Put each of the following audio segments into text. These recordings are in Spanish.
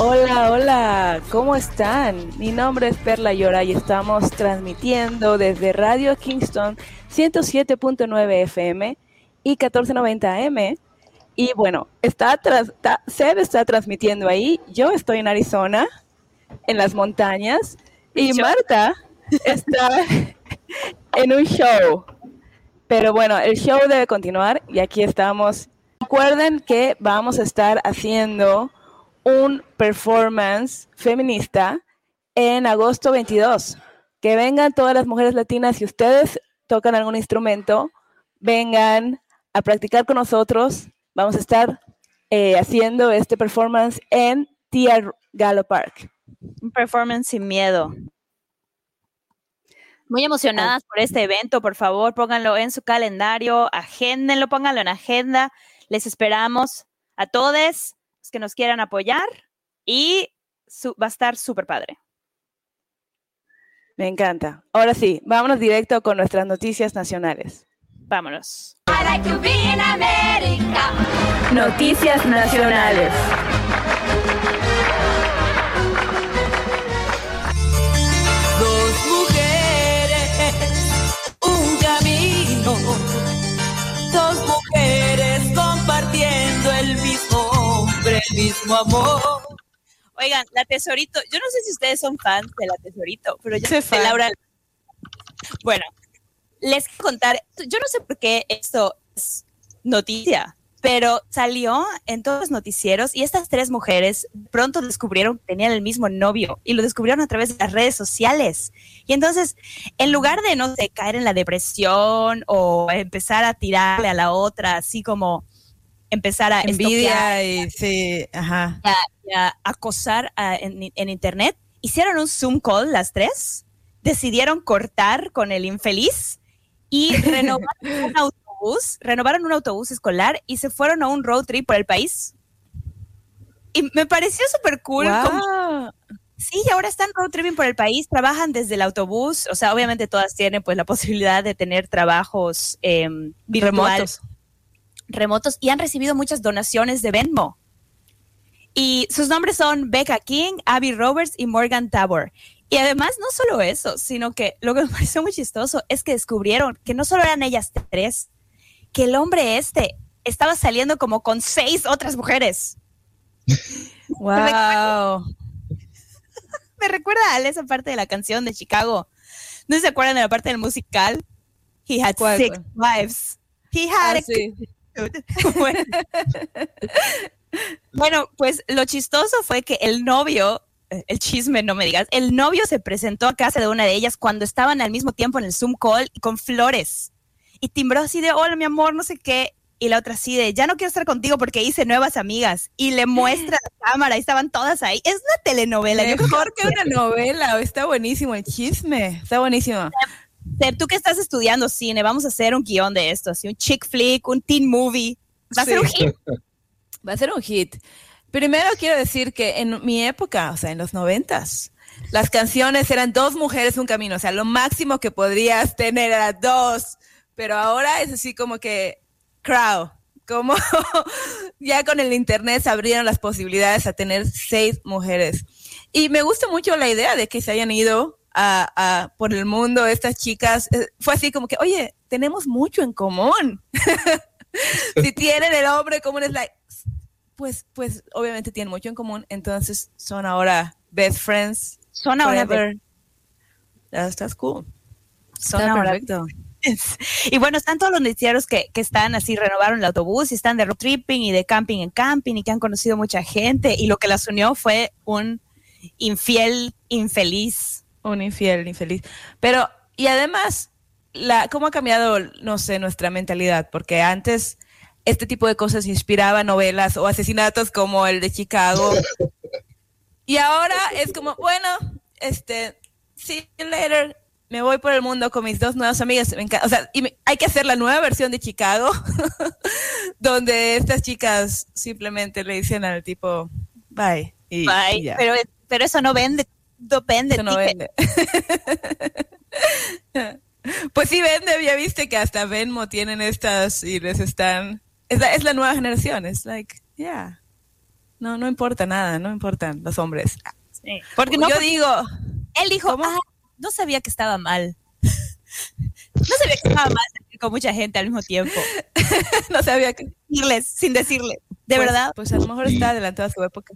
Hola, hola, ¿cómo están? Mi nombre es Perla Llora y estamos transmitiendo desde Radio Kingston 107.9 FM y 1490 AM. Y bueno, está, tras, está, Seb está transmitiendo ahí, yo estoy en Arizona, en las montañas, y Marta está en un show. Pero bueno, el show debe continuar y aquí estamos. Recuerden que vamos a estar haciendo un performance feminista en agosto 22. Que vengan todas las mujeres latinas, si ustedes tocan algún instrumento, vengan a practicar con nosotros. Vamos a estar eh, haciendo este performance en Tia Gallo Park. Un performance sin miedo. Muy emocionadas por este evento, por favor, pónganlo en su calendario, agéndenlo, pónganlo en agenda. Les esperamos a todos los que nos quieran apoyar y su, va a estar súper padre. Me encanta. Ahora sí, vámonos directo con nuestras noticias nacionales. Vámonos. Noticias nacionales. El mismo amor. Oigan, la Tesorito, yo no sé si ustedes son fans de la Tesorito, pero yo Soy fan. Laura. Bueno, les quiero contar, yo no sé por qué esto es noticia, pero salió en todos los noticieros y estas tres mujeres pronto descubrieron que tenían el mismo novio y lo descubrieron a través de las redes sociales. Y entonces, en lugar de, no sé, caer en la depresión o empezar a tirarle a la otra, así como empezar a Envidia y sí, ajá. a, acosar a- en, en internet, hicieron un Zoom call las tres, decidieron cortar con el infeliz y renovaron un autobús, renovaron un autobús escolar y se fueron a un road trip por el país. Y me pareció súper cool. como- sí, y ahora están road tripping por el país, trabajan desde el autobús, o sea, obviamente todas tienen pues la posibilidad de tener trabajos virtuales Remotos. Remotos y han recibido muchas donaciones de Venmo. Y sus nombres son Becca King, Abby Roberts y Morgan Tabor. Y además, no solo eso, sino que lo que me pareció muy chistoso es que descubrieron que no solo eran ellas tres, que el hombre este estaba saliendo como con seis otras mujeres. Wow. Me recuerda a esa parte de la canción de Chicago. ¿No se acuerdan de la parte del musical? He had ¿Cuál, six wives. He had Ah, a sí. bueno. Bueno, pues lo chistoso fue que el novio, eh, el chisme, no me digas, el novio se presentó a casa de una de ellas cuando estaban al mismo tiempo en el Zoom call con flores. Y timbró así de, hola, mi amor, no sé qué. Y la otra así de, ya no quiero estar contigo porque hice nuevas amigas. Y le muestra la cámara y estaban todas ahí. Es una telenovela. Yo creo Mejor que una novela. Está buenísimo el chisme. Está buenísimo. Tú que estás estudiando cine, vamos a hacer un guion de esto, así un chick flick, un teen movie. Va a ser un hit. Va a ser un hit. Primero quiero decir que en mi época, o sea, en los noventas, las canciones eran dos mujeres, un camino. O sea, lo máximo que podrías tener era dos. Pero ahora es así como que crowd. Como ya con el internet se abrieron las posibilidades a tener seis mujeres. Y me gusta mucho la idea de que se hayan ido a, a- por el mundo estas chicas. Eh, Fue así como que, oye, tenemos mucho en común. si tienen el hombre común, es like, pues, pues obviamente tienen mucho en común, entonces son ahora best friends. Son ahora that's cool. Son Está ahora perfecto. Y bueno, están todos los noticieros que, que están así, renovaron el autobús y están de road tripping y de camping en camping y que han conocido mucha gente y lo que las unió fue un infiel infeliz. Un infiel, infeliz. Pero, y además, la, ¿cómo ha cambiado, no sé, nuestra mentalidad? Porque antes este tipo de cosas inspiraba novelas o asesinatos como el de Chicago. Y ahora es como, bueno, este, see you later. Me voy por el mundo con mis dos nuevas amigas. Me encanta- O sea, y me- hay que hacer la nueva versión de Chicago, donde estas chicas simplemente le dicen al tipo, bye. Y, Bye. y ya. Pero, pero eso no vende. Depende. Eso no vende. pues sí vende, ya viste que hasta Venmo tienen estas y les están... Es la, es la nueva generación, es like, yeah. No, no importa nada, no importan los hombres. Porque no, yo porque digo, él dijo. "Ah, no sabía que estaba mal. no sabía que estaba mal con mucha gente al mismo tiempo. no sabía que... Decirles, sin decirle. De Pues- verdad. Pues a lo mejor está adelantado a su época.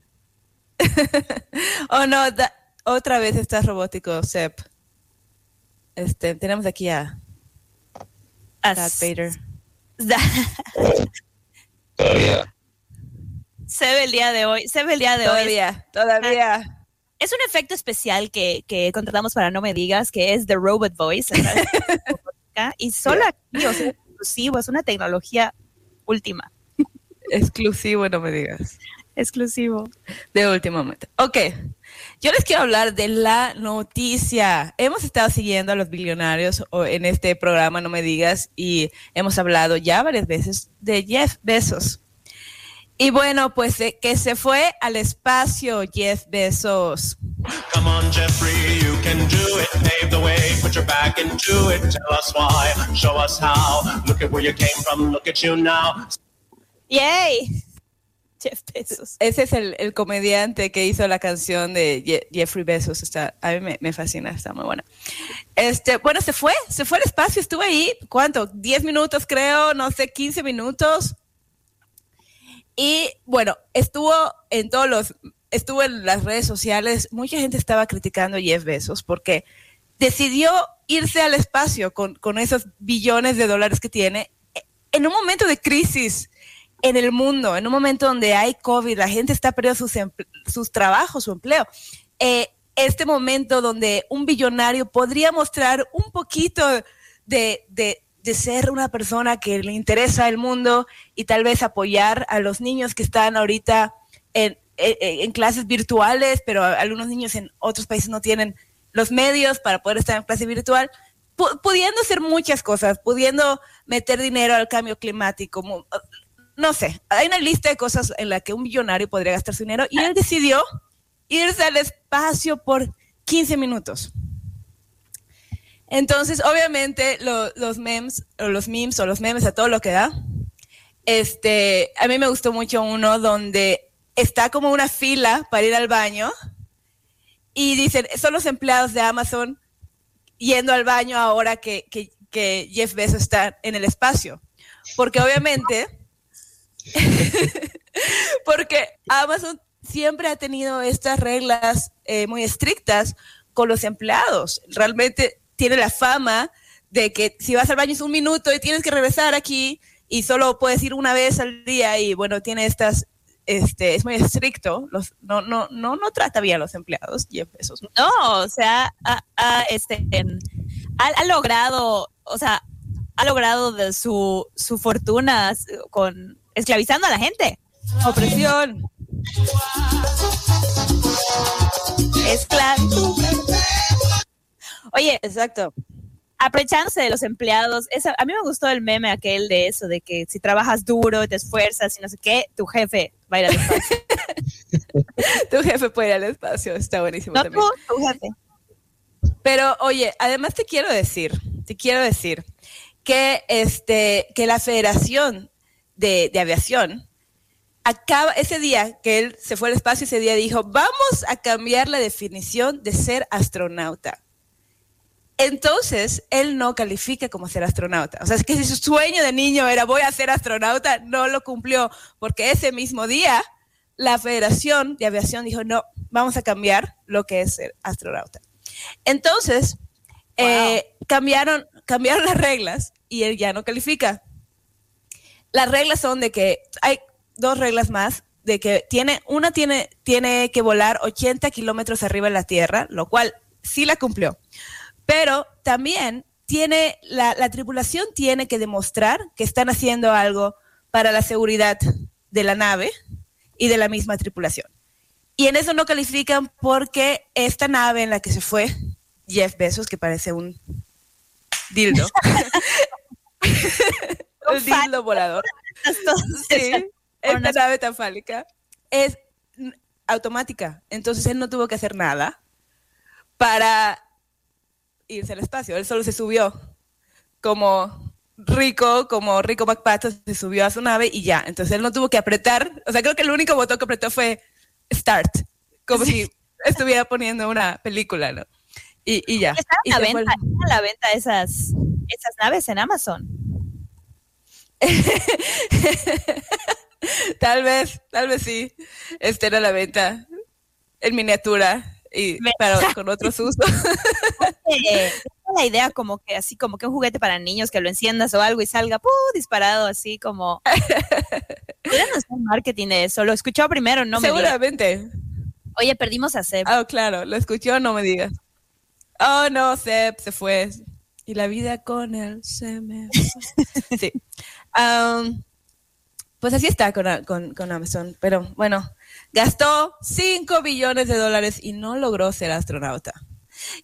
oh no, da- otra vez estás robótico, Sep. Este, tenemos aquí a As- Darth Vader. Todavía. se ve el día de hoy. Se ve el día de hoy. Todavía, todavía. Es un efecto especial que, que contratamos para No Me Digas, que es The Robot Voice. a y solo aquí, o sea, es exclusivo, es una tecnología última. Exclusivo, no me digas. Exclusivo. De último momento. Ok. Yo les quiero hablar de la noticia. Hemos estado siguiendo a los billonarios o- en este programa, no me digas, y hemos hablado ya varias veces de Jeff Bezos. Y bueno, pues eh, que se fue al espacio Jeff Bezos. Come on, Jeffrey, you can do it. Pave the way, put your back into it. Tell us why, show us how. Look at where you came from, look at you now. ¡Yay! Jeff Bezos. Ese es el, el comediante que hizo la canción de Je- Jeffrey Bezos. Está, a mí me, me fascina, está muy buena. Este, bueno, se fue, se fue al espacio, estuvo ahí, ¿cuánto? 10 minutos creo, no sé, 15 minutos. Y bueno, estuvo en todos los, estuvo en las redes sociales, mucha gente estaba criticando a Jeff Bezos porque decidió irse al espacio con, con esos billones de dólares que tiene en un momento de crisis en el mundo, en un momento donde hay COVID, la gente está perdiendo sus, empl- sus trabajos, su empleo. Eh, este momento donde un billonario podría mostrar un poquito de, de- de ser una persona que le interesa el mundo y tal vez apoyar a los niños que están ahorita en, en- en clases virtuales, pero algunos niños en otros países no tienen los medios para poder estar en clase virtual, pu- pudiendo hacer muchas cosas, pudiendo meter dinero al cambio climático, no sé, hay una lista de cosas en la que un millonario podría gastar su dinero y él decidió irse al espacio por 15 minutos. Entonces, obviamente, lo- los memes, o los memes, o los memes a todo lo que da. Este, a mí me gustó mucho uno donde está como una fila para ir al baño y dicen, son los empleados de Amazon yendo al baño ahora que, que, que Jeff Bezos está en el espacio. Porque obviamente, porque Amazon siempre ha tenido estas reglas eh, muy estrictas con los empleados. Realmente tiene la fama de que si vas al baño es un minuto y tienes que regresar aquí y solo puedes ir una vez al día y bueno, tiene estas, este, es muy estricto, los, no, no, no, no trata bien a los empleados, Jeff Bezos. No, o sea, ha, ha, este, ha, ha logrado, o sea, ha logrado de su, su fortuna con esclavizando a la gente. Opresión. Esclavitud. Oye, Exacto. aprovechándose de los empleados, esa, a mí me gustó el meme aquel de eso, de que si trabajas duro, te esfuerzas y no sé qué, tu jefe va a ir al espacio. Tu jefe puede ir al espacio, está buenísimo No también. tú, tu jefe. Pero oye, además te quiero decir, te quiero decir que este, que la Federación de, de Aviación acaba ese día que él se fue al espacio, ese día dijo, vamos a cambiar la definición de ser astronauta. Entonces, él no califica como ser astronauta. O sea, es que si su sueño de niño era voy a ser astronauta, no lo cumplió, porque ese mismo día la Federación de Aviación dijo, no, vamos a cambiar lo que es ser astronauta. Entonces, eh, cambiaron, cambiaron las reglas y él ya no califica. Las reglas son de que hay dos reglas más, de que tiene, una tiene, tiene que volar 80 kilómetros arriba de la Tierra, lo cual sí la cumplió. Pero también tiene, la, la tripulación tiene que demostrar que están haciendo algo para la seguridad de la nave y de la misma tripulación. Y en eso no califican porque esta nave en la que se fue Jeff Bezos, que parece un dildo. el dildo volador. Sí, esta nave tan fálica es automática. Entonces él no tuvo que hacer nada para irse al espacio. Él solo se subió como rico, como rico MacPato, se subió a su nave y ya. Entonces él no tuvo que apretar. O sea, creo que el único botón que apretó fue start. Como si estuviera poniendo una película, ¿no? Y, y ya. Están a la venta, a la venta esas, esas naves en Amazon. Tal vez, tal vez sí. Estén a la venta en miniatura y Me- para, con otros usos. Eh, la idea como que así como que un juguete para niños que lo enciendas o algo y salga disparado así como Podrían hacer marketing de eso. Lo escuchó primero, no me digas. Seguramente. Oye, perdimos a Seb. Ah, claro, lo escuchó, no me digas. Oh, no, Seb se fue. Y la vida con él se me fue. Sí. Pues así está con, con- con Amazon. Pero bueno, gastó 5 billones de dólares y no logró ser astronauta.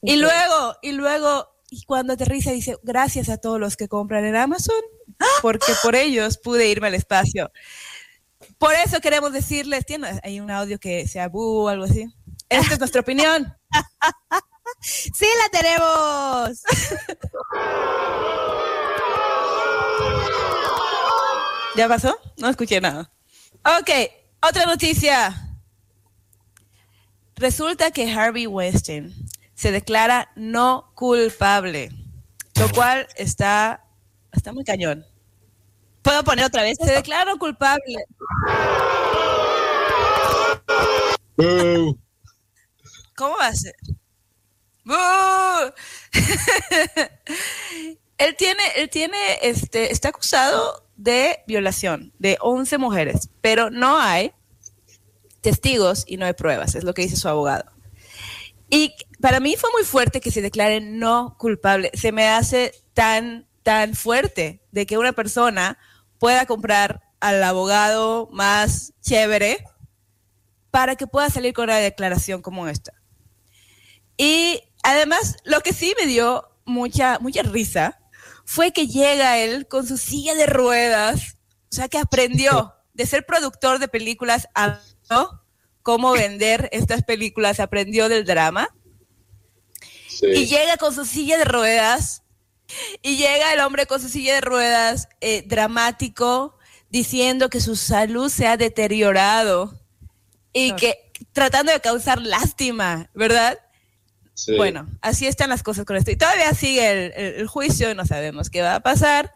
Y luego, y luego, y cuando aterriza dice, gracias a todos los que compran en Amazon, porque por ellos pude irme al espacio. Por eso queremos decirles, tiene hay un audio que sea bu o algo así. Esta es nuestra opinión. ¡Sí la tenemos! ¿Ya pasó? No escuché nada. Ok, otra noticia. Resulta que Harvey Weinstein se declara no culpable, lo cual está, está muy cañón. ¿Puedo poner otra vez? Se declara no culpable. ¿Cómo va a ser? Él tiene, él tiene, este, está acusado de violación de 11 mujeres, pero no hay testigos y no hay pruebas, es lo que dice su abogado. Y para mí fue muy fuerte que se declare no culpable. Se me hace tan, tan fuerte de que una persona pueda comprar al abogado más chévere para que pueda salir con una declaración como esta. Y además, lo que sí me dio mucha, mucha risa fue que llega él con su silla de ruedas, o sea, que aprendió de ser productor de películas, aprendió cómo vender estas películas, aprendió del drama, y llega con su silla de ruedas, y llega el hombre con su silla de ruedas, eh, dramático, diciendo que su salud se ha deteriorado y que tratando de causar lástima, ¿verdad? Bueno, así están las cosas con esto. Y todavía sigue el, juicio, no sabemos qué va a pasar,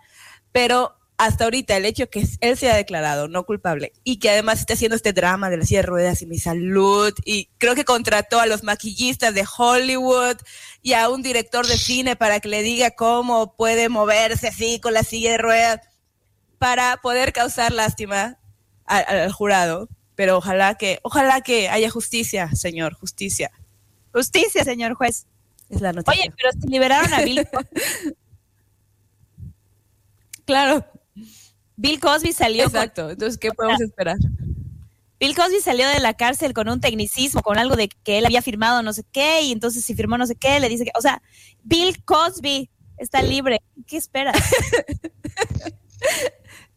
pero hasta ahorita el hecho que él se ha declarado no culpable y que además está haciendo este drama de la silla de ruedas y mi salud y creo que contrató a los maquillistas de Hollywood y a un director de cine para que le diga cómo puede moverse así con la silla de ruedas para poder causar lástima al, al jurado. Pero ojalá que, ojalá que haya justicia, señor, justicia. Justicia, señor juez. Es la noticia. Oye, pero si liberaron a Bill Cosby. claro. Bill Cosby salió con- Exacto. Entonces, ¿qué podemos esperar? Bill Cosby salió de la cárcel con un tecnicismo, con algo de que él había firmado no sé qué, y entonces si firmó no sé qué, le dice que, o sea, Bill Cosby está libre. ¿Qué esperas?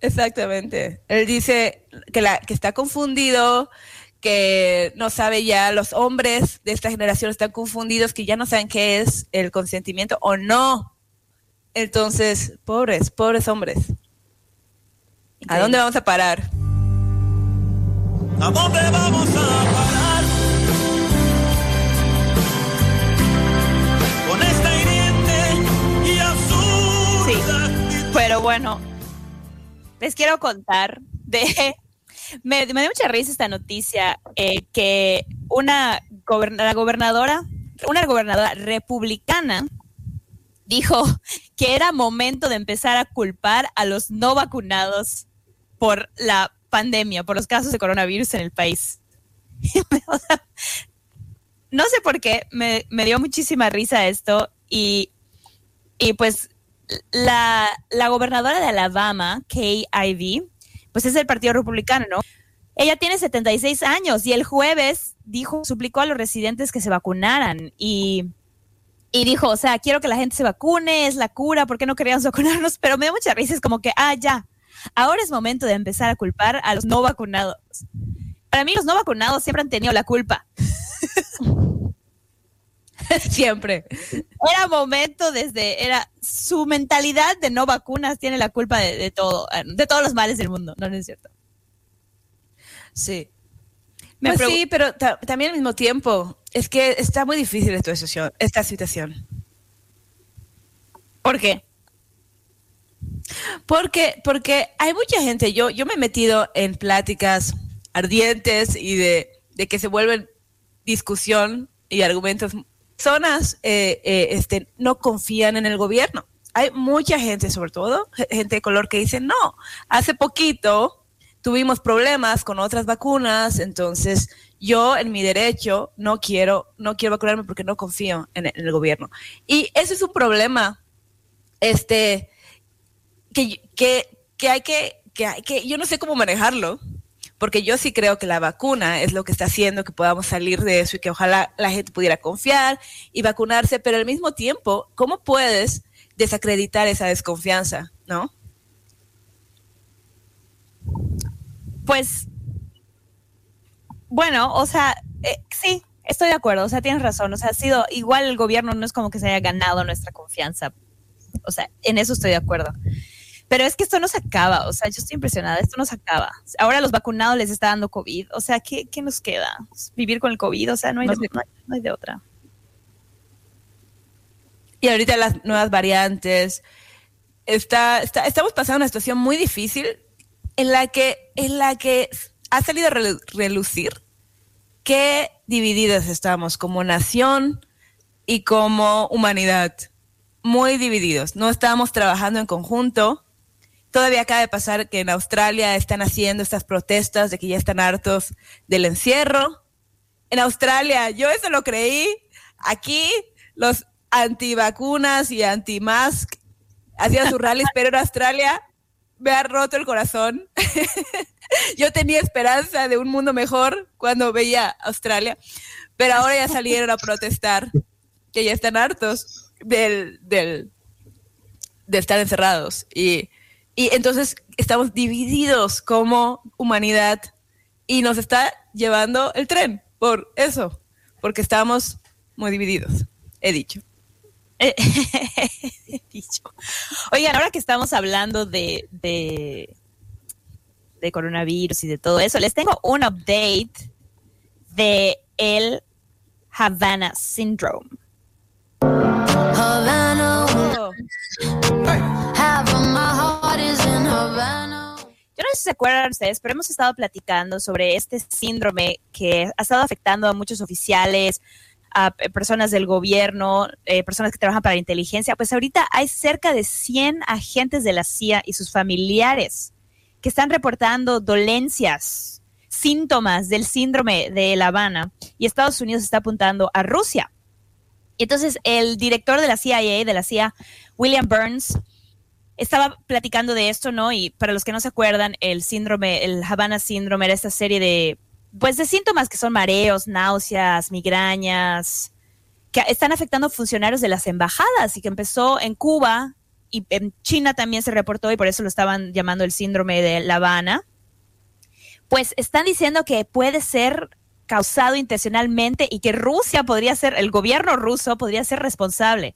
Exactamente. Él dice que, la, que está confundido, que no sabe ya, los hombres de esta generación están confundidos, que ya no saben qué es el consentimiento o no. Entonces, pobres, pobres hombres. ¿A dónde vamos a parar? ¿A dónde vamos a parar? Con esta hiriente y absurda Pero bueno, les quiero contar de... Me, dio mucha risa esta noticia eh, que una la gobernadora, una gobernadora republicana dijo que era momento de empezar a culpar a los no vacunados por la pandemia, por los casos de coronavirus en el país. No sé por qué, me, me dio muchísima risa esto y, y pues la, la gobernadora de Alabama, Kay Ivey, pues es del Partido Republicano, ¿no? Ella tiene 76 años y el jueves dijo, suplicó a los residentes que se vacunaran y, y dijo, o sea, quiero que la gente se vacune, es la cura, ¿por qué no queríamos vacunarnos? Pero me da mucha risa, es como que, ah, ya, ahora es momento de empezar a culpar a los no vacunados. Para mí los no vacunados siempre han tenido la culpa. Siempre. Era momento desde, era su mentalidad de no vacunas tiene la culpa de, de todo, de todos los males del mundo, no, no es cierto. Sí. Me Pues sí, pero ta- también al mismo tiempo, es que está muy difícil esta situación. Esta situación. ¿Por qué? Porque, porque hay mucha gente, yo, yo me he metido en pláticas ardientes y de, de que se vuelven discusión y argumentos. Personas eh, eh, este, no confían en el gobierno. Hay mucha gente, sobre todo ge- gente de color, que dice, no, hace poquito tuvimos problemas con otras vacunas, entonces yo en mi derecho no quiero, no quiero vacunarme porque no confío en, en el gobierno. Y ese es un problema, este, que, que, que hay que, que hay que, yo no sé cómo manejarlo, porque yo sí creo que la vacuna es lo que está haciendo que podamos salir de eso y que ojalá la gente pudiera confiar y vacunarse, pero al mismo tiempo, ¿cómo puedes desacreditar esa desconfianza, no? Pues, bueno, o sea, eh, sí, estoy de acuerdo, o sea, tienes razón, o sea, ha sido, igual el gobierno no es como que se haya ganado nuestra confianza, o sea, en eso estoy de acuerdo. Pero es que esto no se acaba, o sea, yo estoy impresionada, esto no se acaba. Ahora a los vacunados les está dando COVID, o sea, ¿qué, qué nos queda? Vivir con el COVID, o sea, no hay, No de, no hay- no hay de otra. Y ahorita las nuevas variantes. Está, está- estamos pasando una situación muy difícil en la que, en la que ha salido a relu- relucir qué divididos estamos como nación y como humanidad. Muy divididos. No estamos trabajando en conjunto. Todavía acaba de pasar que en Australia están haciendo estas protestas de que ya están hartos del encierro. En Australia, yo eso lo creí. Aquí, los antivacunas y anti-mask hacían sus rallies, pero en Australia me ha roto el corazón. yo tenía esperanza de un mundo mejor cuando veía Australia, pero ahora ya salieron a protestar, que ya están hartos del, del, de estar encerrados. Y, y entonces estamos divididos como humanidad y nos está llevando el tren por eso, porque estamos muy divididos, he dicho. He dicho. Oigan, ahora que estamos hablando de, de, de coronavirus y de todo eso, les tengo un update de el Havana Syndrome. Sé si se acuerdan ustedes, pero hemos estado platicando sobre este síndrome que ha estado afectando a muchos oficiales, a eh, personas del gobierno, eh, personas que trabajan para la inteligencia. Pues ahorita hay cerca de 100 agentes de la CIA y sus familiares que están reportando dolencias, síntomas del síndrome de La Habana y Estados Unidos está apuntando a Rusia. Entonces el director de la CIA, de la CIA, William Burns, estaba platicando de esto, ¿no? Y para los que no se acuerdan, el síndrome, el Havana síndrome era esta serie de, pues, de síntomas que son mareos, náuseas, migrañas, que están afectando a funcionarios de las embajadas y que empezó en Cuba y en China también se reportó y por eso lo estaban llamando el síndrome de La Habana. Pues están diciendo que puede ser causado intencionalmente y que Rusia podría ser, el gobierno ruso podría ser responsable.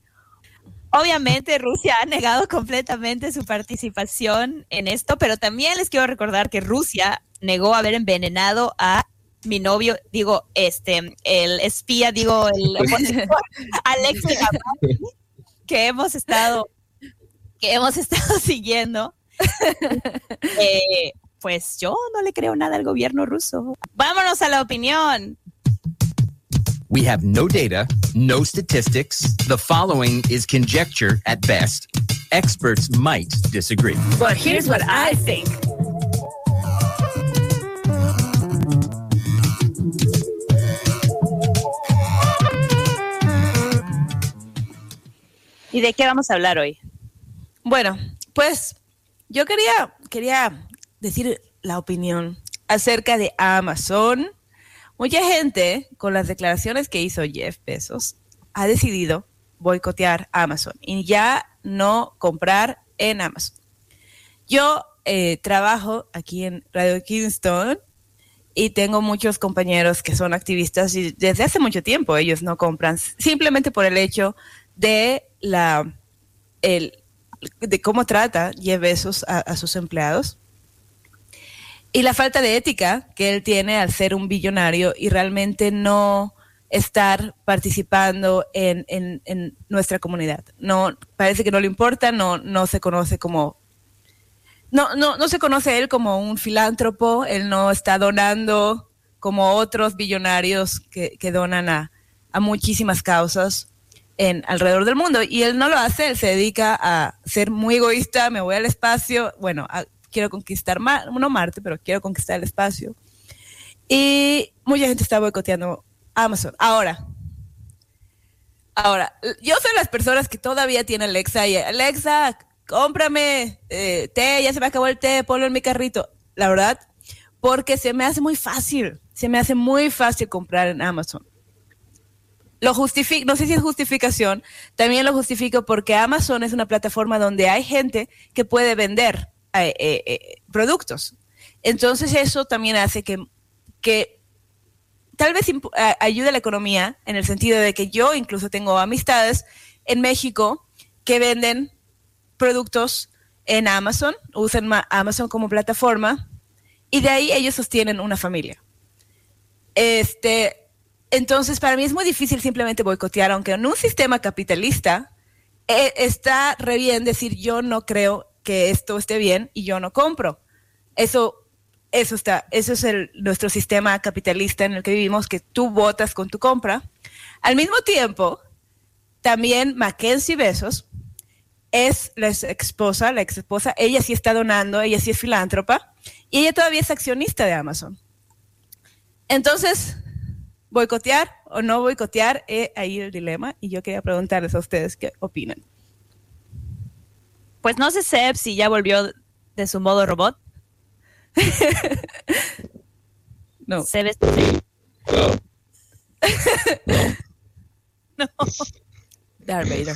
Obviamente Rusia ha negado completamente su participación en esto, pero también les quiero recordar que Rusia negó haber envenenado a mi novio, digo, este, el espía, digo, el opositor, Navalny, que hemos estado, que hemos estado siguiendo. Eh, pues yo no le creo nada al gobierno ruso. Vámonos a la opinión. We have no data, no statistics. The following is conjecture at best. Experts might disagree. But here's what I think. ¿Y de qué vamos a hablar hoy? Bueno, pues yo quería, quería decir la opinión acerca de Amazon. Mucha gente, con las declaraciones que hizo Jeff Bezos, ha decidido boicotear Amazon y ya no comprar en Amazon. Yo eh, trabajo aquí en Radio Kingston y tengo muchos compañeros que son activistas y desde hace mucho tiempo ellos no compran simplemente por el hecho de la el, de cómo trata Jeff Bezos a, a sus empleados y la falta de ética que él tiene al ser un billonario y realmente no estar participando en, en- en nuestra comunidad. No, parece que no le importa, no, no se conoce como, no, no, no se conoce él como un filántropo, él no está donando como otros billonarios que, que donan a, a muchísimas causas en alrededor del mundo. Y él no lo hace, él se dedica a ser muy egoísta, me voy al espacio, bueno, a- quiero conquistar, Ma- no Marte, pero quiero conquistar el espacio. Y mucha gente está boicoteando Amazon. Ahora, ahora, yo soy las personas que todavía tienen Alexa y Alexa, cómprame eh, té, ya se me acabó el té, ponlo en mi carrito. La verdad, porque se me hace muy fácil, se me hace muy fácil comprar en Amazon. Lo justifico, no sé si es justificación, también lo justifico porque Amazon es una plataforma donde hay gente que puede vender eh, eh, eh, productos. Entonces eso también hace que, que tal vez ayude a la economía en el sentido de que yo incluso tengo amistades en México que venden productos en Amazon, usan ma- Amazon como plataforma y de ahí ellos sostienen una familia. Este, entonces, para mí es muy difícil simplemente boicotear, aunque en un sistema capitalista está re bien decir yo no creo que esto esté bien y yo no compro. Eso, eso está, eso es nuestro sistema capitalista en el que vivimos, que tú votas con tu compra. Al mismo tiempo, también Mackenzie Besos es la ex esposa, la ex esposa, ella sí está donando, ella sí es filántropa y ella todavía es accionista de Amazon. Entonces, boicotear o no boicotear, es ahí el dilema y yo quería preguntarles a ustedes qué opinan. Pues no sé Seb si ya volvió de su modo robot. No. Seb es- no. Darth Vader.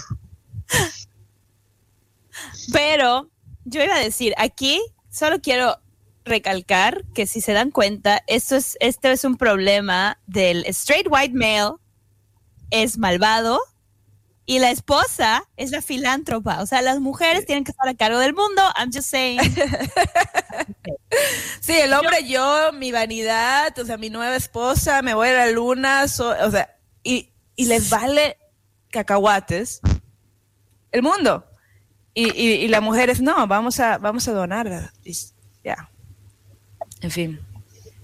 Pero yo iba a decir, aquí solo quiero recalcar que si se dan cuenta, esto es, este es un problema del straight white male, es malvado, y la esposa es la filántropa. O sea, las mujeres tienen que estar a cargo del mundo. I'm just saying. Sí, el hombre, yo, mi vanidad, o sea, mi nueva esposa, me voy a la luna, so- o sea, y, y les vale cacahuates el mundo. Y, y, y las mujeres, no, vamos a, vamos a donar. Ya. En fin.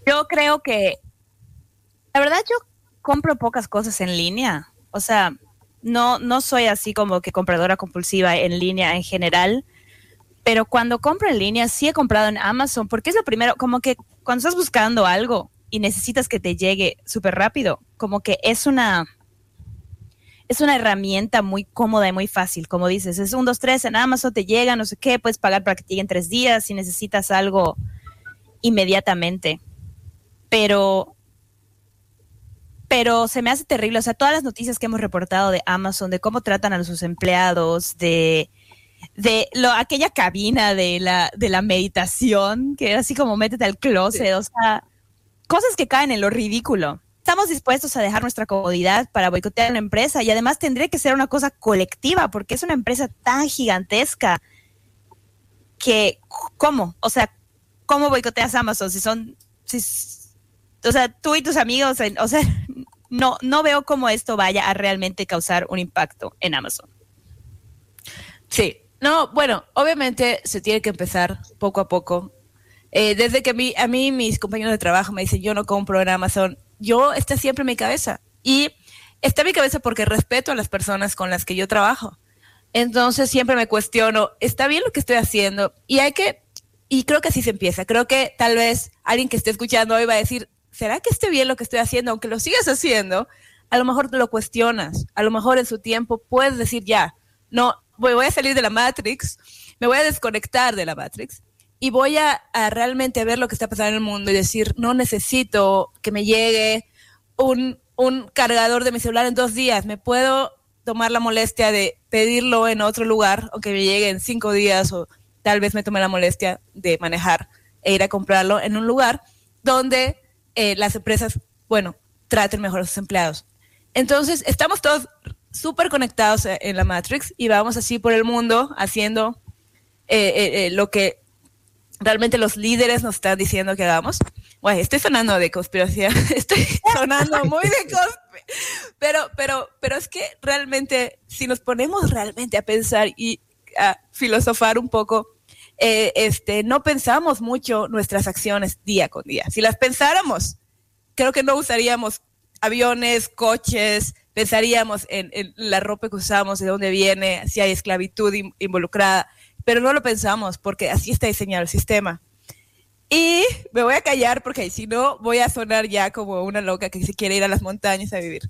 Yo creo que, la verdad, yo compro pocas cosas en línea. O sea, no, no soy así como que compradora compulsiva en línea en general. Pero cuando compro en línea, sí he comprado en Amazon, porque es lo primero, como que cuando estás buscando algo y necesitas que te llegue súper rápido, como que es una, es una herramienta muy cómoda y muy fácil, como dices, es un, dos, tres en Amazon, te llega, no sé qué, puedes pagar para que te lleguen tres días si necesitas algo inmediatamente. Pero, pero se me hace terrible, o sea, todas las noticias que hemos reportado de Amazon, de cómo tratan a sus empleados, de de lo, aquella cabina de la, de la meditación, que era así como métete al closet, o sea, cosas que caen en lo ridículo. Estamos dispuestos a dejar nuestra comodidad para boicotear una empresa y además tendría que ser una cosa colectiva porque es una empresa tan gigantesca que, ¿cómo? O sea, ¿cómo boicoteas Amazon si son, si, o sea, tú y tus amigos, o sea, no, no veo cómo esto vaya a realmente causar un impacto en Amazon. Sí, no, bueno, obviamente se tiene que empezar poco a poco. Eh, desde que mi- a mí mis compañeros de trabajo me dicen yo no compro en Amazon, yo está siempre en mi cabeza. Y está en mi cabeza porque respeto a las personas con las que yo trabajo. Entonces siempre me cuestiono, ¿está bien lo que estoy haciendo? Y hay que, y creo que así se empieza. Creo que tal vez alguien que esté escuchando hoy va a decir, ¿será que esté bien lo que estoy haciendo? Aunque lo sigas haciendo, a lo mejor te lo cuestionas. A lo mejor en su tiempo puedes decir, ya, no, voy, voy a salir de la Matrix, me voy a desconectar de la Matrix y voy a, realmente ver lo que está pasando en el mundo y decir, no necesito que me llegue un, un cargador de mi celular en dos días, me puedo tomar la molestia de pedirlo en otro lugar o que me llegue en cinco días o tal vez me tome la molestia de manejar e ir a comprarlo en un lugar donde eh, las empresas, bueno, traten mejor a sus empleados. Entonces, estamos todos súper conectados eh, en la Matrix y vamos así por el mundo haciendo eh, lo que realmente los líderes nos están diciendo que hagamos. Guay, estoy sonando de conspiración, estoy sonando muy de conspiración. Pero, pero, pero es que realmente, si nos ponemos realmente a pensar y a filosofar un poco, eh, este, no pensamos mucho nuestras acciones día con día. Si las pensáramos, creo que no usaríamos aviones, coches, pensaríamos en, la ropa que usamos, de dónde viene, si hay esclavitud in- involucrada, pero no lo pensamos porque así está diseñado el sistema. Y me voy a callar porque si no voy a sonar ya como una loca que se quiere ir a las montañas a vivir.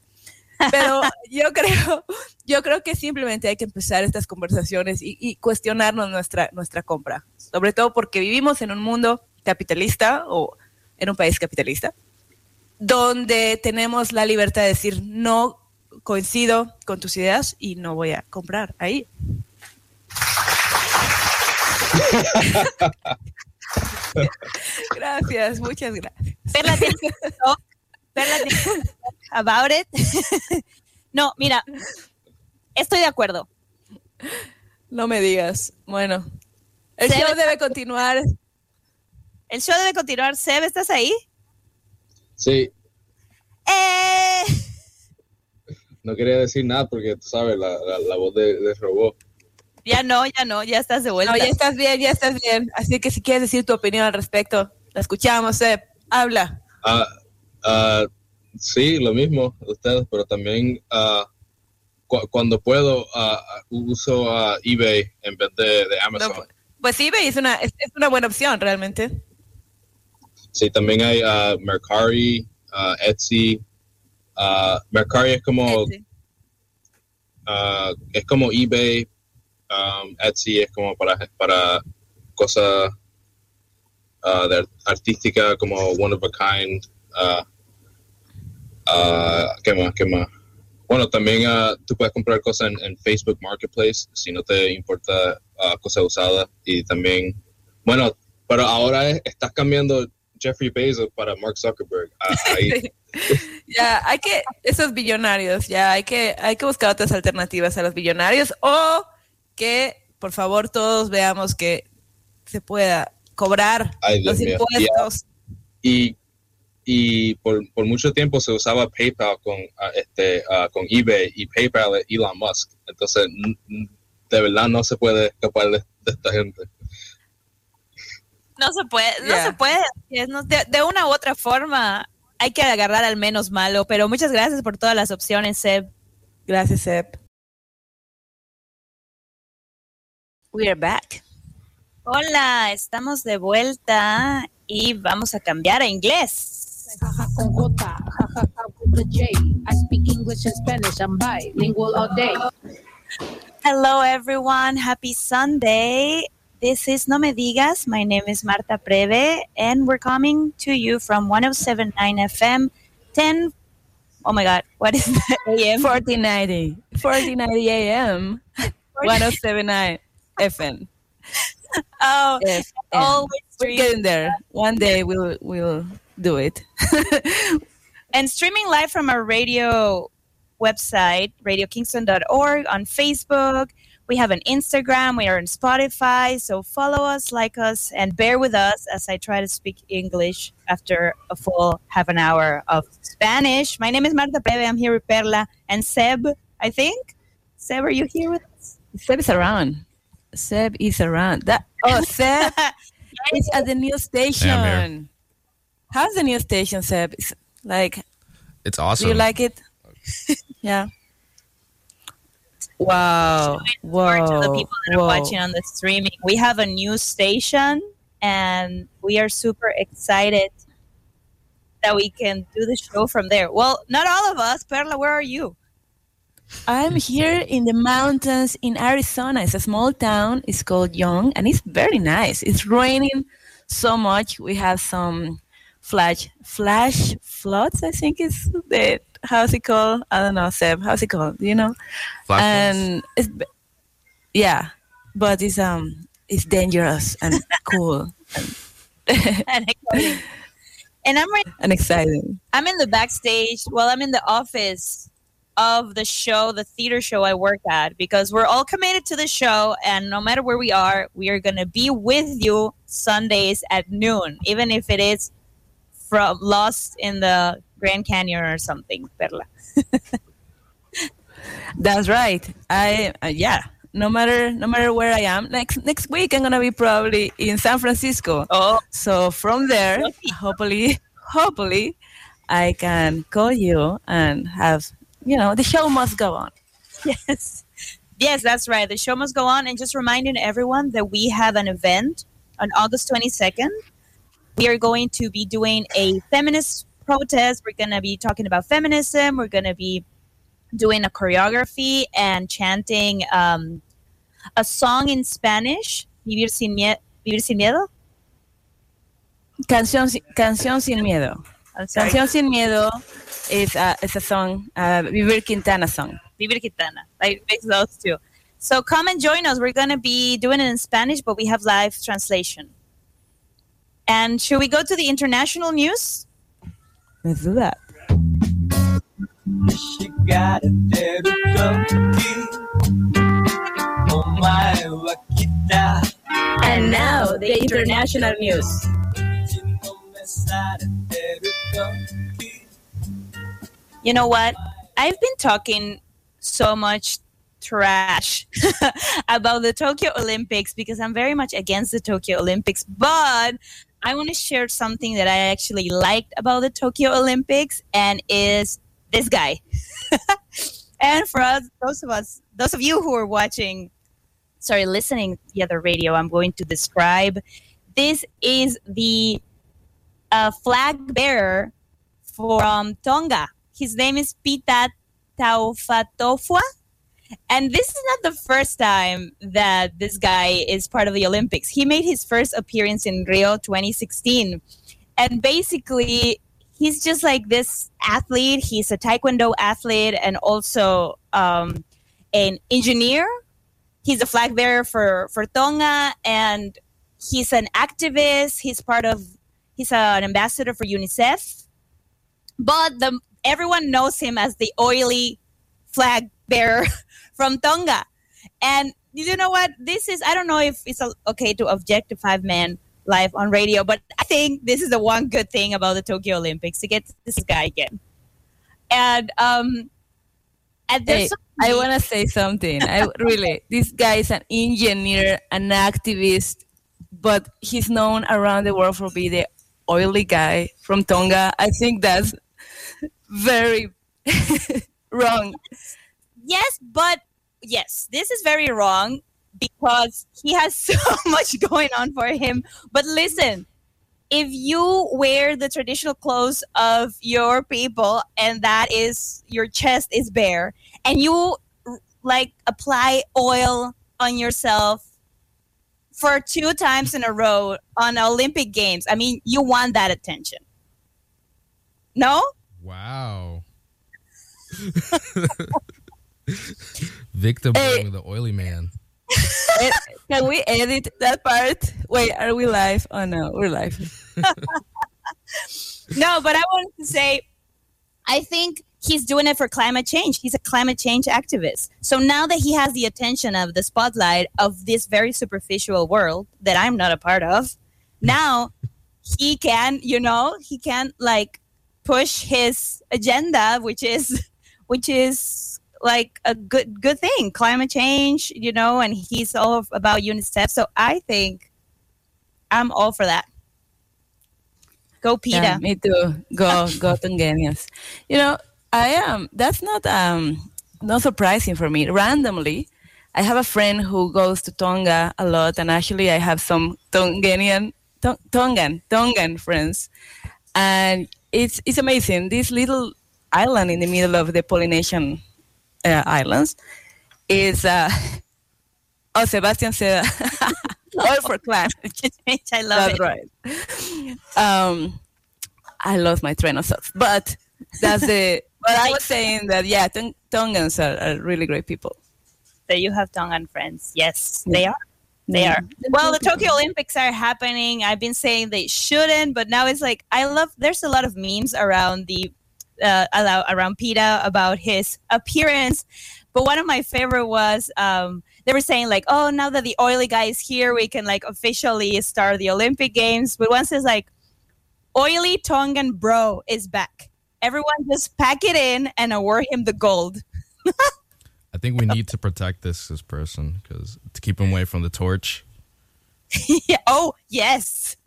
Pero yo creo, yo creo que simplemente hay que empezar estas conversaciones y, y cuestionarnos nuestra, nuestra compra. Sobre todo porque vivimos en un mundo capitalista o en un país capitalista, donde tenemos la libertad de decir no coincido con tus ideas y no voy a comprar ahí. Gracias, muchas gracias. Perla, ¿tienes? Perla, ¿tienes un talk about it? no, mira, estoy de acuerdo. No me digas. Bueno, el Seb, show debe continuar. El show debe continuar. Seb, ¿estás ahí? Sí, ¡Eh! no quería decir nada porque tú sabes, la, la, la voz de, de robot. Ya no, ya no, ya estás de vuelta. No, ya estás bien, ya estás bien. Así que si quieres decir tu opinión al respecto, la escuchamos, Seb. Habla. Ah, ah, sí, lo mismo ustedes, pero también cu- cuando puedo ah, uso eBay en vez de, de Amazon. No, pues eBay es una, es, es una buena opción, realmente. Sí, también hay Mercari, Etsy. Mercari es como es como eBay. um, Etsy es como para para cosas de art- artística como one of a kind. Ah, ah, ¿Qué más? ¿Qué más? Bueno, también ah, tú puedes comprar cosas en, en Facebook Marketplace si no te importa ah, cosas usadas. Y también, bueno, pero ahora es- estás cambiando Jeffrey Bezos para Mark Zuckerberg. Ah, ahí. Ya, hay que, esos billonarios, ya hay que, hay que buscar otras alternativas a los billonarios o que, por favor, todos veamos que se pueda cobrar Ay, Dios los mío. impuestos. y, y por, por mucho tiempo se usaba PayPal con, ah, este, ah, con eBay y PayPal es Elon Musk. Entonces, de verdad no se puede escapar de, de esta gente. No se puede, no Ya. se puede. De, de una u otra forma hay que agarrar al menos malo, pero muchas gracias por todas las opciones, Seb. Gracias, Seb. We are back. Hola, estamos de vuelta y vamos a cambiar a inglés. Jaja con J, jajaja with the speak English and Spanish. I'm bilingual all day. Hello, everyone. Happy Sunday. This is No Me Digas. My name is Marta Preve, and we're coming to you from 1079 FM, 10. Oh my God, what is the AM? 1490. 1490 AM. 1079 FM. Oh, FM. Oh, always We're getting there. One day we'll we'll do it. and streaming live from our radio website, radiokingston.org, on Facebook. We have an Instagram. We are on Spotify. So follow us, like us, and bear with us as I try to speak English after a full half an hour of Spanish. My name is Marta Pebe. I'm here with Perla and Seb, I think. Seb, are you here with us? Seb is around. Seb is around. That oh Seb is at the new station. How's the new station, Seb? It's like It's awesome. do you like it? yeah. Wow. Or to the people that are watching on the streaming. We have a new station and we are super excited that we can do the show from there. Well, not all of us. Perla, where are you? I'm here in the mountains in Arizona. It's a small town. It's called Young, and it's very nice. It's raining so much. We have some flash flash floods. I think is the how's it called? I don't know, Seb. How's it called? You know? Flash and it's yeah, but it's um it's dangerous and cool and exciting. And I'm right and exciting. I'm in the backstage. Well, I'm in the office of the show, the theater show I work at, because we're all committed to the show. And no matter where we are, we are going to be with you Sundays at noon, even if it is from lost in the Grand Canyon or something, Perla. That's right. I uh, yeah. No matter no matter where I am, next next week I'm gonna be probably in San Francisco. Oh, so from there, hopefully, hopefully, I can call you and have you know the show must go on. Yes. Yes, that's right. The show must go on. And just reminding everyone that we have an event on August 22nd. We are going to be doing a feminist protest. We're going to be talking about feminism. We're going to be doing a choreography and chanting um, a song in Spanish, Vivir sin, mie- Vivir sin Miedo. Canción, canción sin miedo. Canción sin miedo is a, is a song, uh, Vivir Quintana song. Vivir Gitana. Like mix those two. So come and join us. We're going to be doing it in Spanish, but we have live translation. And should we go to the international news? Let's do that. And now, the international news. You know what? I've been talking so much trash about the Tokyo Olympics because I'm very much against the Tokyo Olympics, but I want to share something that I actually liked about the Tokyo Olympics and is this guy. and for us, those of us, those of you who are watching, sorry, listening via the other radio, I'm going to describe. This is the uh, flag bearer from Tonga. His name is Pita Taufatofua. And this is not the first time that this guy is part of the Olympics. He made his first appearance in Rio 2016. And basically, he's just like this athlete. He's a Taekwondo athlete and also um, an engineer. He's a flag bearer for, for Tonga and he's an activist. He's part of, he's an ambassador for UNICEF. But the, everyone knows him as the oily flag bearer from Tonga. And you know what? This is, I don't know if it's okay to objectify men live on radio, but I think this is the one good thing about the Tokyo Olympics to get this guy again. And, um, and Hey, I want to say something. I really, this guy is an engineer, an activist, but he's known around the world for being the oily guy from Tonga. I think that's very wrong. yes, but yes, this is very wrong because he has so much going on for him. But listen, if you wear the traditional clothes of your people and that is your chest is bare and you like apply oil on yourself for two times in a row on Olympic Games, I mean, you want that attention. No? Wow. Victim Hey. the oily man. Can we edit that part? Wait, are we live? Oh no, we're live. no, but I wanted to say, I think he's doing it for climate change. He's a climate change activist. So now that he has the attention of the spotlight of this very superficial world that I'm not a part of, now he can, you know, he can like push his agenda, which is, which is like a good good thing, climate change, you know, and he's all about UNICEF. So I think I'm all for that. Go, Peter. Yeah, me too. Go, go Tonganians. You know, I am. that's not um not surprising for me. Randomly, I have a friend who goes to Tonga a lot, and actually, I have some Tonganian, Tong- Tongan, Tongan friends, and it's it's amazing. This little island in the middle of the Polynesian uh, Islands is uh, oh Sebastian said all for climate change. I love That's it. right. Um, I lost my train of thought, but that's the. But I was saying that yeah, Tong- Tongans are, are really great people. That you have Tongan friends. Yes, they are. They are. Well, the Tokyo Olympics are happening. I've been saying they shouldn't, but now it's like I love. There's a lot of memes around the uh, around PETA about his appearance. But one of my favorite was um, they were saying like, "Oh, now that the oily guy is here, we can like officially start the Olympic Games." But one says like, "Oily Tongan bro is back. Everyone just pack it in and award him the gold." I think we need to protect this this person because to keep him away from the torch. yeah. Oh, yes.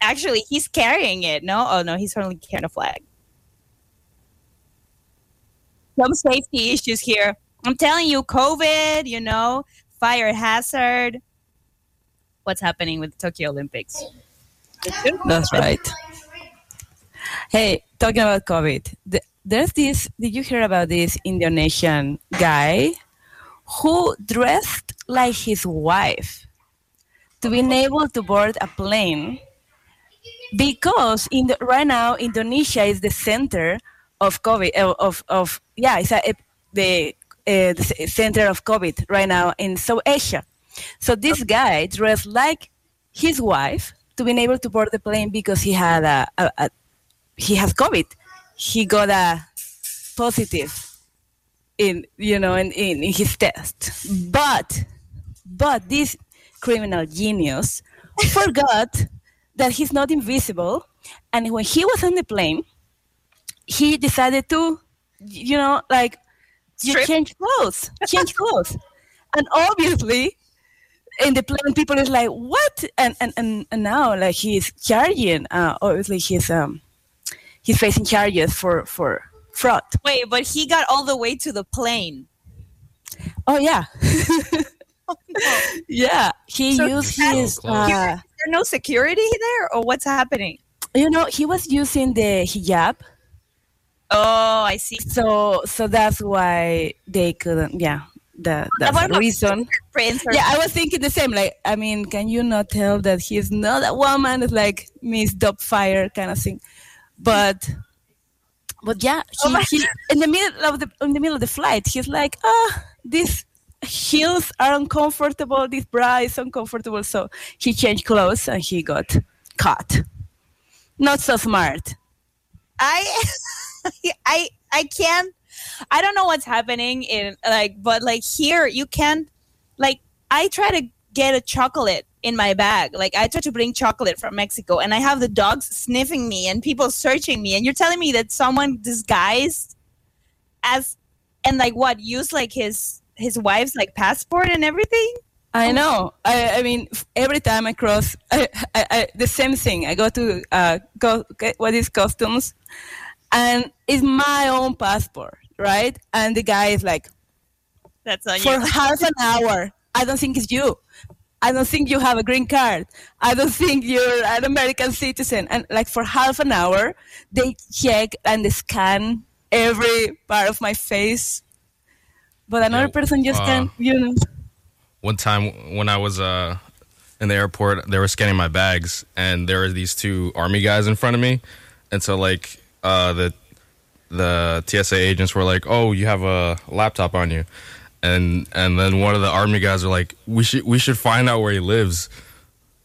Actually, he's carrying it. No, oh no, he's only carrying a flag. Some safety issues here. I'm telling you, COVID. You know, fire hazard. What's happening with the Tokyo Olympics? That's right. Hey, talking about COVID, th- there's this. Did you hear about this Indonesian guy who dressed like his wife to be able to board a plane? Because in the, right now, Indonesia is the center of COVID. Of, of, of yeah, it's a, the uh, the center of COVID right now in South Asia. So this guy dressed like his wife to be able to board the plane because he had a, a, a he has COVID. He got a positive in you know in, in, in his test. But but this criminal genius forgot that he's not invisible. And when he was on the plane he decided to you know like you Strip? change clothes change clothes. And obviously in the plane people is like what? And and, and, and now like he's charging uh, obviously he's um he's facing charges for for fraud. Wait, but he got all the way to the plane. oh yeah yeah he So used his uh, there no security there, or what's happening? you know he was using the hijab Oh, I see. so so that's why they couldn't yeah the, that's the reason Prince yeah i was thinking the same like i mean can you not tell that he's not a woman it's like miss Fire kind of thing but but yeah he, Oh he in the middle of the in the middle of the flight he's like ah these heels are uncomfortable this bra is uncomfortable so he changed clothes and he got caught not so smart I I I can't I don't know what's happening in like but like here you can't like I try to get a chocolate in my bag. Like I try to bring chocolate from Mexico and I have the dogs sniffing me and people searching me and you're telling me that someone disguised as and like what use like his his wife's like passport and everything? I know. I, I mean, every time I cross, I, I, I, the same thing. I go to uh, go get what is customs, and it's my own passport, right? And the guy is like, That's on for you. half an hour. I don't think it's you. I don't think you have a green card. I don't think you're an American citizen. And like for half an hour, they check and they scan every part of my face. But another Yeah, person just uh, can't, you know. One time when I was uh, in the airport, they were scanning my bags, and there were these two army guys in front of me, and so like uh, the the TSA agents were like, "Oh, you have a laptop on you," and and then one of the army guys were like, "We should we should find out where he lives,"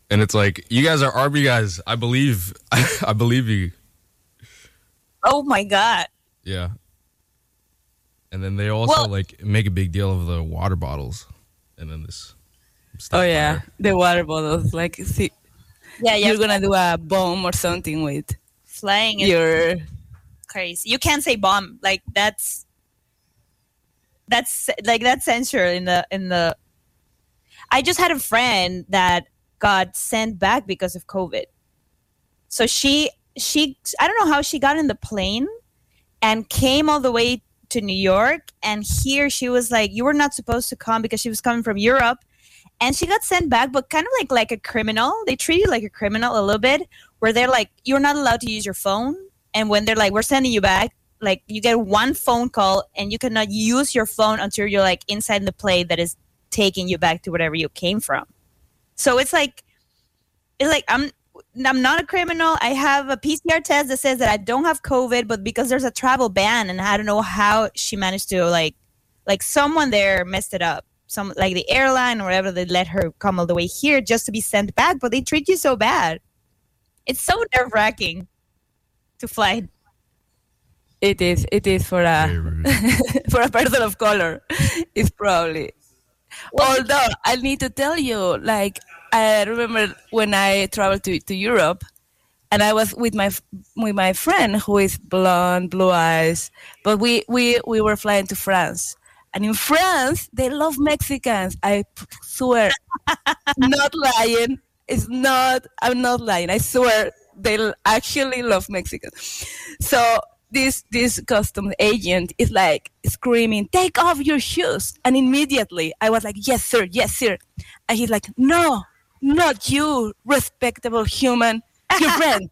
and it's like, "You guys are army guys. I believe I believe you." Oh my god. Yeah. And then they also Well- like make a big deal of the water bottles, and then this. Oh yeah, there. the water bottles. Like, see, Yeah, yeah. you're gonna do a bomb or something with flying is your. crazy. You can't say bomb. Like that's that's like that's censure in the in the I just had a friend that got sent back because of COVID. So she she I don't know how she got in the plane and came all the way to New York and here she was like you were not supposed to come because she was coming from Europe and she got sent back but kind of like like a criminal. They treat you like a criminal a little bit where they're like you're not allowed to use your phone and when they're like we're sending you back like you get one phone call and you cannot use your phone until you're like inside the plane that is taking you back to wherever you came from. So it's like it's like I'm I'm not a criminal. I have a PCR test that says that I don't have COVID, but because there's a travel ban and I don't know how she managed to like like someone there messed it up. Some like the airline or whatever they let her come all the way here just to be sent back, but they treat you so bad. It's so nerve wracking to fly. It is. It is for a for a person of color. It's probably. Although I need to tell you, like I remember when I traveled to, to Europe, and I was with my with my friend who is blonde, blue eyes, but we we we were flying to France, and in France they love Mexicans. I swear, not lying. It's not. I'm not lying. I swear they actually love Mexicans. So this this customs agent is like screaming, "Take off your shoes!" And immediately I was like, "Yes, sir. Yes, sir." And he's like, "No, not you, respectable human. Your friend."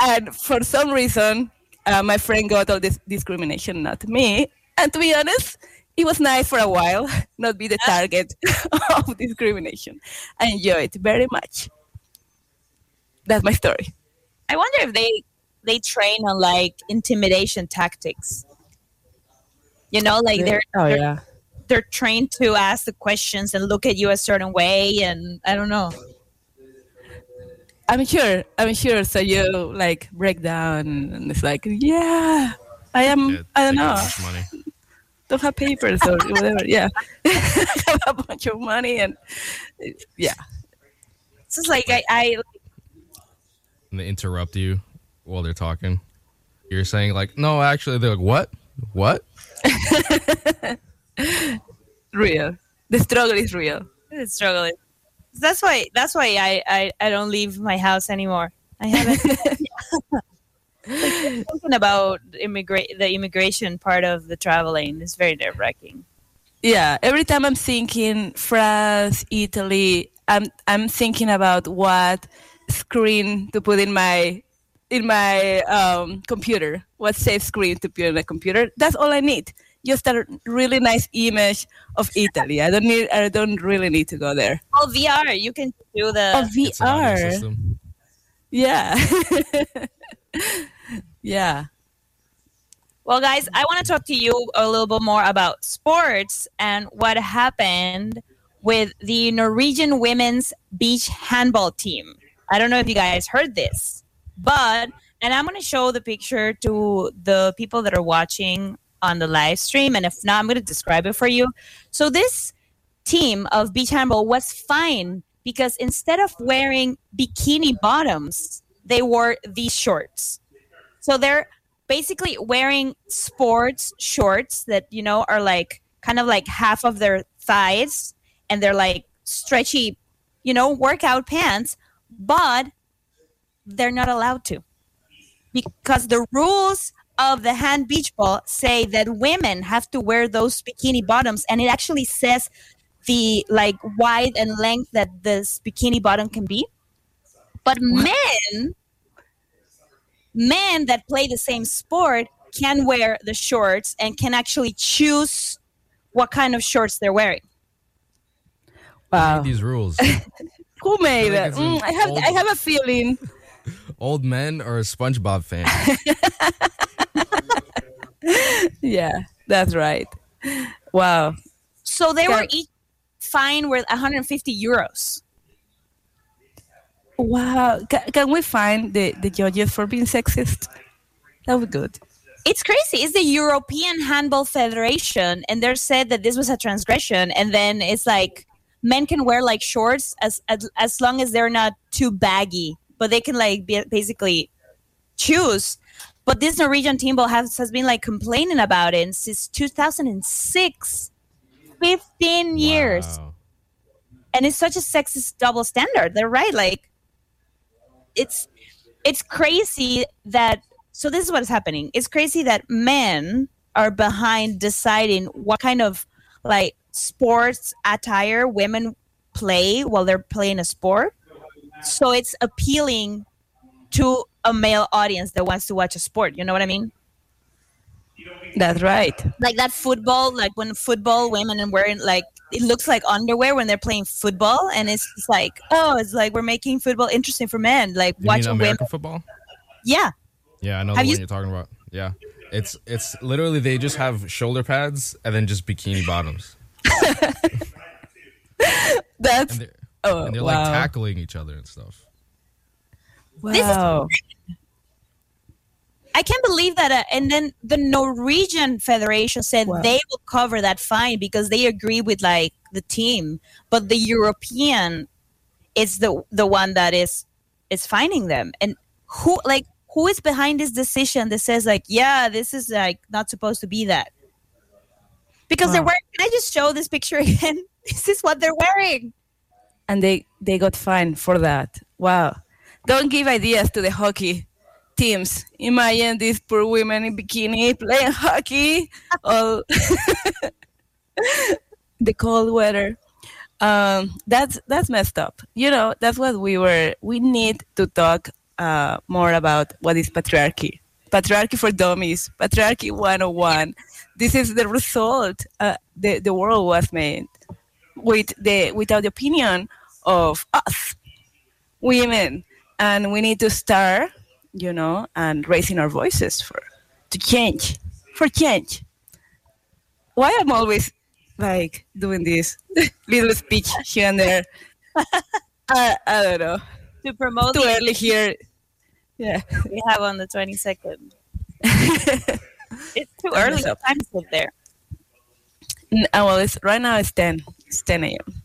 and for some reason, uh, my friend got all this discrimination, not me. And to be honest, it was nice for a while not be the target of discrimination. I enjoy it very much. That's my story. I wonder if they they train on like intimidation tactics. You know, like they're oh they're, yeah. They're trained to ask the questions and look at you a certain way, and I don't know. I'm sure. I'm sure. So you like break down, and it's like, yeah, I am. I don't know. Don't have papers or whatever. Yeah, have a bunch of money, and yeah. It's just like I, I And they interrupt you while they're talking. You're saying like, no, actually, they're like, what? What? real. The struggle is real. it's struggling. That's why that's why I, I, I don't leave my house anymore. I haven't like, thinking about immigrate the immigration part of the traveling is very nerve wracking. Yeah, every time I'm thinking France, Italy, I'm I'm thinking about what screen to put in my in my um, computer. What safe screen to put in the computer? That's all I need. Just a really nice image of Italy. I don't need. I don't really need to go there. Oh VR, you can do the Oh, VR. Yeah. yeah. Well, guys, I want to talk to you a little bit more about sports and what happened with the Norwegian women's beach handball team. I don't know if you guys heard this, but, and I'm going to show the picture to the people that are watching on the live stream. And if not, I'm going to describe it for you. So, this team of beach handball was fine because instead of wearing bikini bottoms, they wore these shorts. So they're basically wearing sports shorts that you know are like kind of like half of their thighs and they're like stretchy, you know, workout pants, but they're not allowed to. Because the rules of the hand beach ball say that women have to wear those bikini bottoms and it actually says the like wide and length that this bikini bottom can be. But men men that play the same sport can wear the shorts and can actually choose what kind of shorts they're wearing. Wow. These rules. Who made like it? Mm, I have. old- I have a feeling. Old men or a SpongeBob fan? Yeah, that's right. Wow. So they were each fined with 150 euros. Wow. Can, can we find the, the judges for being sexist? That would be good. It's crazy. It's the European Handball Federation, and they're said that this was a transgression. And then it's like men can wear like shorts as as, as long as they're not too baggy, but they can like be, basically choose. But this Norwegian team ball has has been like complaining about it since 2006, 15 years, and it's such a sexist double standard. They're right. Like it's it's crazy that so this is what is happening it's crazy that men are behind deciding what kind of like sports attire women play while they're playing a sport so it's appealing to a male audience that wants to watch a sport. You know what I mean? That's right. Like that football, like when football women and wearing like it looks like underwear when they're playing football, and it's like oh, it's like we're making football interesting for men. Like You watching women. Football? Yeah, Yeah, I know Have the you- one you're talking about. Yeah, it's it's literally they just have shoulder pads and then just bikini bottoms. That's and they're, oh and they're wow. like tackling each other and stuff. This is wow. I can't believe that. Uh, and then the Norwegian Federation said Wow. they will cover that fine because they agree with like the team, but the European is the the one that is is finding them. And who like who is behind this decision that says like, yeah, this is like not supposed to be that? Because they're wearing. Can I just show this picture again? this is what they're wearing. and they they got fined for that. Wow! Don't give ideas to the hockey teams. Imagine these poor women in bikini playing hockey. all the cold weather. Um, that's that's messed up. You know, that's what we were. We need to talk uh, more about what is patriarchy. Patriarchy for dummies. Patriarchy 101. This is the result. Uh, the the world was made with the without the opinion of us women and we need to start you know and raising our voices for to change for change. Why i'm always like doing this little speech here and there. I, I don't know. To promote too early here. Yeah. We have on the 22nd. it's too early. is up. time to sit there. N- uh, well it's right now it's 10 it's 10 a.m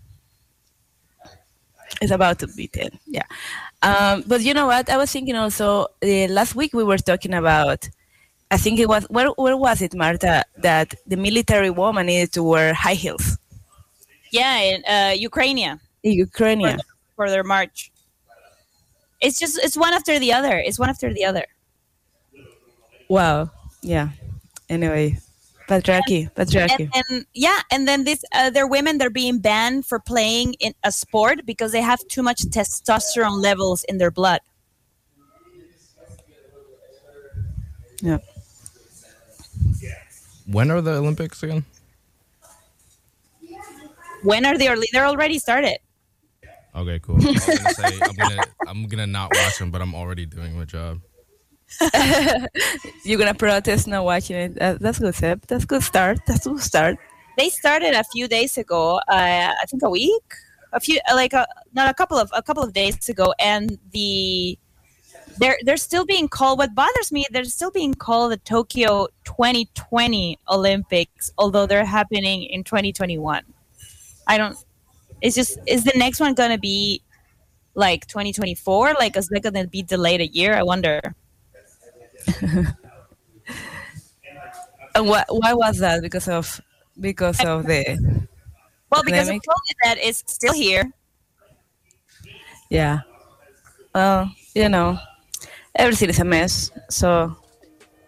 it's about to be 10 yeah um, but you know what i was thinking also uh, last week we were talking about i think it was where, where was it marta that the military woman needed to wear high heels Yeah, in uh, Ukraine. in ukraine for their march. It's just it's one after the other. It's one after the other. wow yeah anyway patriarchy patriarchy And, and yeah, and then this other women they're being banned for playing in a sport because they have too much testosterone levels in their blood. yeah When are the Olympics again? When are they? Or they're already started. Okay, cool. I was gonna say I'm gonna I'm gonna not watch them, but I'm already doing my job. you're gonna protest not watching it uh, that's good Seb. that's good start that's good start They started a few days ago. Uh, I think a week, a few like a, not a couple of a couple of days ago, and the they're they're still being called. What bothers me, they're still being called the Tokyo 2020 Olympics, although they're happening in 2021. I don't. It's just is the next one gonna be like 2024? Like is that gonna be delayed a year? I wonder. and why, why was that because of because of the Well, because of Pandemic? COVID that is still here. Yeah. Well, you know, everything is a mess, so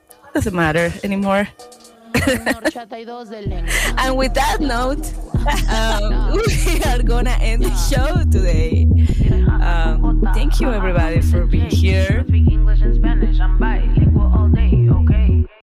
it doesn't matter anymore. and with that note, um, we are gonna end the show today. Um, thank you everybody for being here.